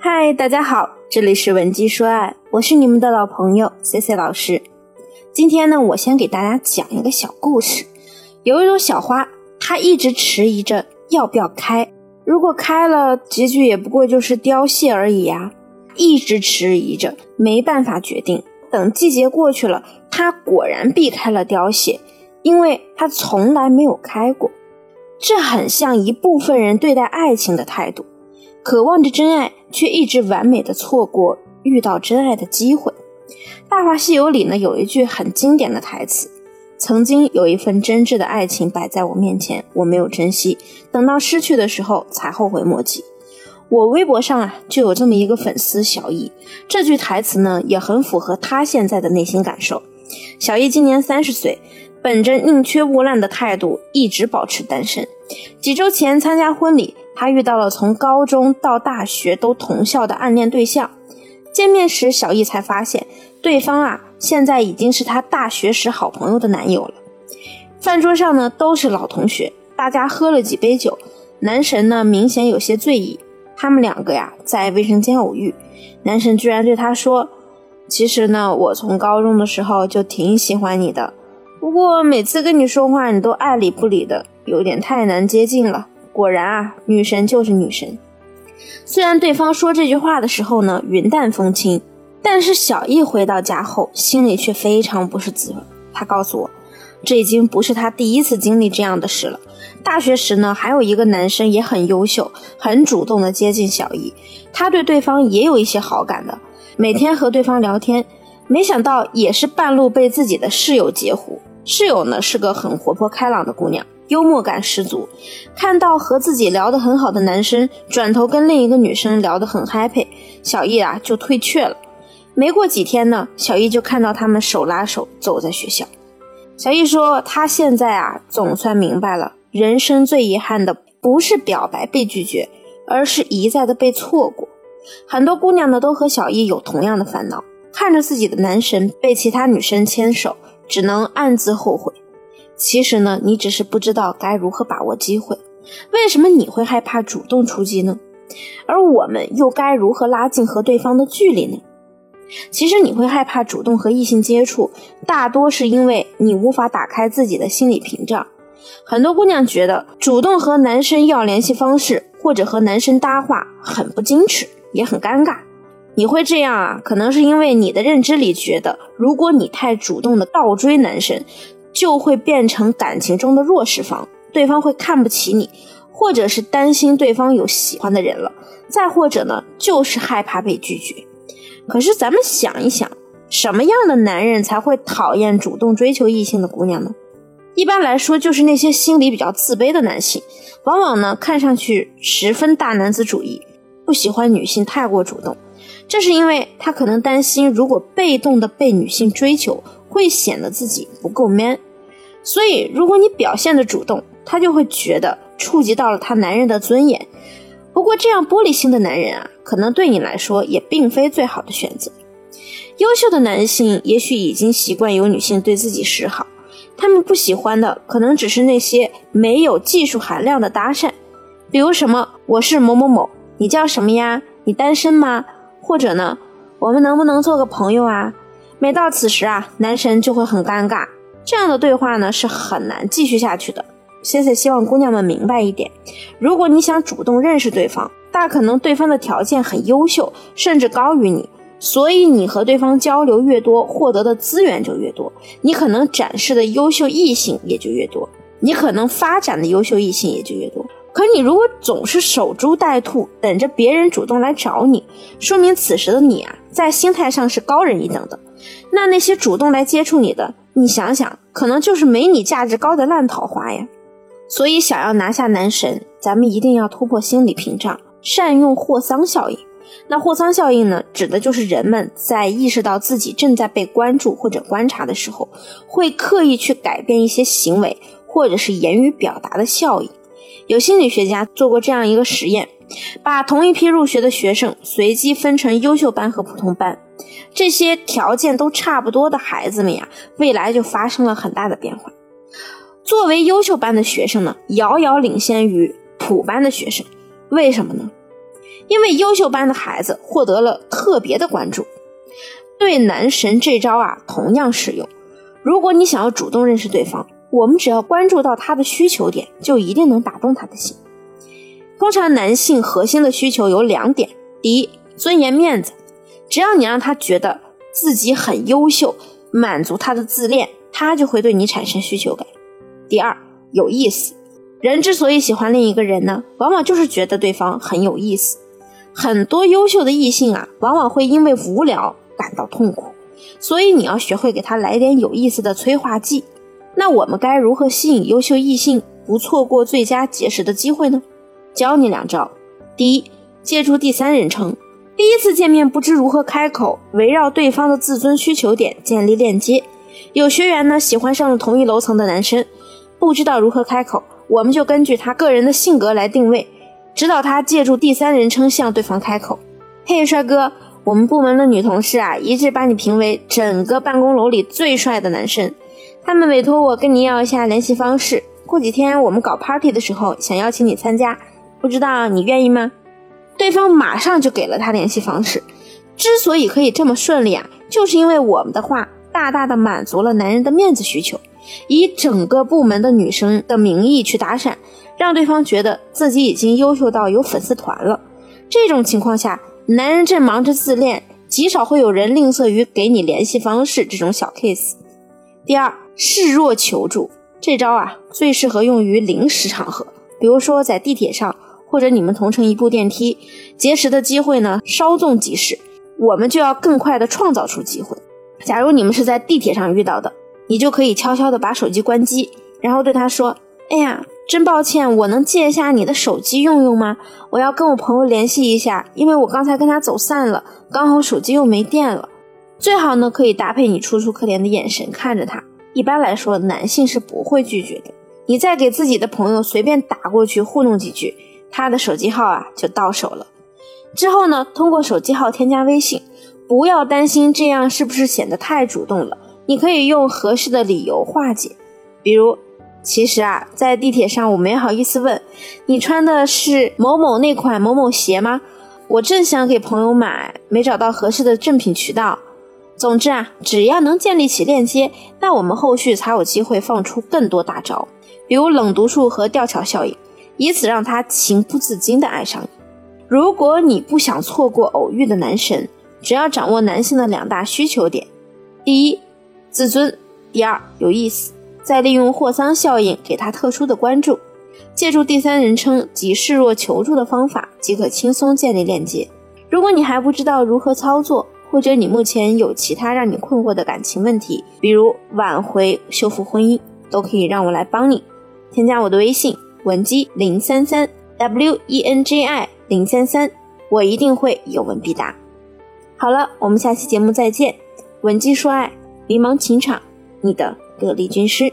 嗨，大家好，这里是文姬说爱，我是你们的老朋友 C C 老师。今天呢，我先给大家讲一个小故事。有一朵小花，它一直迟疑着要不要开。如果开了，结局也不过就是凋谢而已呀。一直迟疑着，没办法决定。等季节过去了，它果然避开了凋谢，因为它从来没有开过。这很像一部分人对待爱情的态度。渴望着真爱，却一直完美的错过遇到真爱的机会。《大话西游》里呢有一句很经典的台词：“曾经有一份真挚的爱情摆在我面前，我没有珍惜，等到失去的时候才后悔莫及。”我微博上啊就有这么一个粉丝小易，这句台词呢也很符合他现在的内心感受。小易今年三十岁，本着宁缺毋滥的态度，一直保持单身。几周前参加婚礼。他遇到了从高中到大学都同校的暗恋对象，见面时小易才发现，对方啊现在已经是他大学时好朋友的男友了。饭桌上呢都是老同学，大家喝了几杯酒，男神呢明显有些醉意。他们两个呀在卫生间偶遇，男神居然对他说：“其实呢我从高中的时候就挺喜欢你的，不过每次跟你说话你都爱理不理的，有点太难接近了。”果然啊，女神就是女神。虽然对方说这句话的时候呢云淡风轻，但是小易回到家后心里却非常不是滋味。他告诉我，这已经不是他第一次经历这样的事了。大学时呢，还有一个男生也很优秀，很主动的接近小易，他对对方也有一些好感的，每天和对方聊天。没想到也是半路被自己的室友截胡。室友呢是个很活泼开朗的姑娘。幽默感十足，看到和自己聊得很好的男生转头跟另一个女生聊得很 happy，小易啊就退却了。没过几天呢，小易就看到他们手拉手走在学校。小易说，他现在啊总算明白了，人生最遗憾的不是表白被拒绝，而是一再的被错过。很多姑娘呢都和小易有同样的烦恼，看着自己的男神被其他女生牵手，只能暗自后悔。其实呢，你只是不知道该如何把握机会。为什么你会害怕主动出击呢？而我们又该如何拉近和对方的距离呢？其实你会害怕主动和异性接触，大多是因为你无法打开自己的心理屏障。很多姑娘觉得主动和男生要联系方式或者和男生搭话很不矜持，也很尴尬。你会这样啊？可能是因为你的认知里觉得，如果你太主动的倒追男生。就会变成感情中的弱势方，对方会看不起你，或者是担心对方有喜欢的人了，再或者呢，就是害怕被拒绝。可是咱们想一想，什么样的男人才会讨厌主动追求异性的姑娘呢？一般来说，就是那些心里比较自卑的男性，往往呢看上去十分大男子主义，不喜欢女性太过主动。这是因为他可能担心，如果被动的被女性追求，会显得自己不够 man。所以，如果你表现的主动，他就会觉得触及到了他男人的尊严。不过，这样玻璃心的男人啊，可能对你来说也并非最好的选择。优秀的男性也许已经习惯有女性对自己示好，他们不喜欢的可能只是那些没有技术含量的搭讪，比如什么“我是某某某，你叫什么呀？你单身吗？”或者呢，“我们能不能做个朋友啊？”每到此时啊，男神就会很尴尬。这样的对话呢是很难继续下去的。谢谢，希望姑娘们明白一点：如果你想主动认识对方，大可能对方的条件很优秀，甚至高于你，所以你和对方交流越多，获得的资源就越多，你可能展示的优秀异性也就越多，你可能发展的优秀异性也就越多。可你如果总是守株待兔，等着别人主动来找你，说明此时的你啊，在心态上是高人一等的。那那些主动来接触你的，你想想，可能就是没你价值高的烂桃花呀。所以，想要拿下男神，咱们一定要突破心理屏障，善用霍桑效应。那霍桑效应呢，指的就是人们在意识到自己正在被关注或者观察的时候，会刻意去改变一些行为或者是言语表达的效应。有心理学家做过这样一个实验，把同一批入学的学生随机分成优秀班和普通班。这些条件都差不多的孩子们呀，未来就发生了很大的变化。作为优秀班的学生呢，遥遥领先于普班的学生。为什么呢？因为优秀班的孩子获得了特别的关注。对男神这招啊，同样适用。如果你想要主动认识对方，我们只要关注到他的需求点，就一定能打动他的心。通常男性核心的需求有两点：第一，尊严面子，只要你让他觉得自己很优秀，满足他的自恋，他就会对你产生需求感；第二，有意思。人之所以喜欢另一个人呢，往往就是觉得对方很有意思。很多优秀的异性啊，往往会因为无聊感到痛苦，所以你要学会给他来点有意思的催化剂。那我们该如何吸引优秀异性，不错过最佳结识的机会呢？教你两招：第一，借助第三人称。第一次见面不知如何开口，围绕对方的自尊需求点建立链接。有学员呢喜欢上了同一楼层的男生，不知道如何开口。我们就根据他个人的性格来定位，指导他借助第三人称向对方开口。嘿，帅哥，我们部门的女同事啊，一致把你评为整个办公楼里最帅的男生。他们委托我跟你要一下联系方式，过几天我们搞 party 的时候想邀请你参加，不知道你愿意吗？对方马上就给了他联系方式。之所以可以这么顺利啊，就是因为我们的话大大的满足了男人的面子需求。以整个部门的女生的名义去搭讪，让对方觉得自己已经优秀到有粉丝团了。这种情况下，男人正忙着自恋，极少会有人吝啬于给你联系方式这种小 case。第二，示弱求助这招啊，最适合用于临时场合，比如说在地铁上，或者你们同乘一部电梯，结识的机会呢稍纵即逝，我们就要更快的创造出机会。假如你们是在地铁上遇到的。你就可以悄悄地把手机关机，然后对他说：“哎呀，真抱歉，我能借一下你的手机用用吗？我要跟我朋友联系一下，因为我刚才跟他走散了，刚好手机又没电了。最好呢，可以搭配你楚楚可怜的眼神看着他。一般来说，男性是不会拒绝的。你再给自己的朋友随便打过去糊弄几句，他的手机号啊就到手了。之后呢，通过手机号添加微信，不要担心这样是不是显得太主动了。”你可以用合适的理由化解，比如，其实啊，在地铁上我没好意思问你穿的是某某那款某某鞋吗？我正想给朋友买，没找到合适的正品渠道。总之啊，只要能建立起链接，那我们后续才有机会放出更多大招，比如冷读术和吊桥效应，以此让他情不自禁的爱上你。如果你不想错过偶遇的男神，只要掌握男性的两大需求点，第一。自尊，第二有意思，再利用霍桑效应给他特殊的关注，借助第三人称及示弱求助的方法，即可轻松建立链接。如果你还不知道如何操作，或者你目前有其他让你困惑的感情问题，比如挽回、修复婚姻，都可以让我来帮你。添加我的微信文姬零三三 w e n j i 零三三，我一定会有问必答。好了，我们下期节目再见。文姬说爱。迷茫情场，你的得力军师。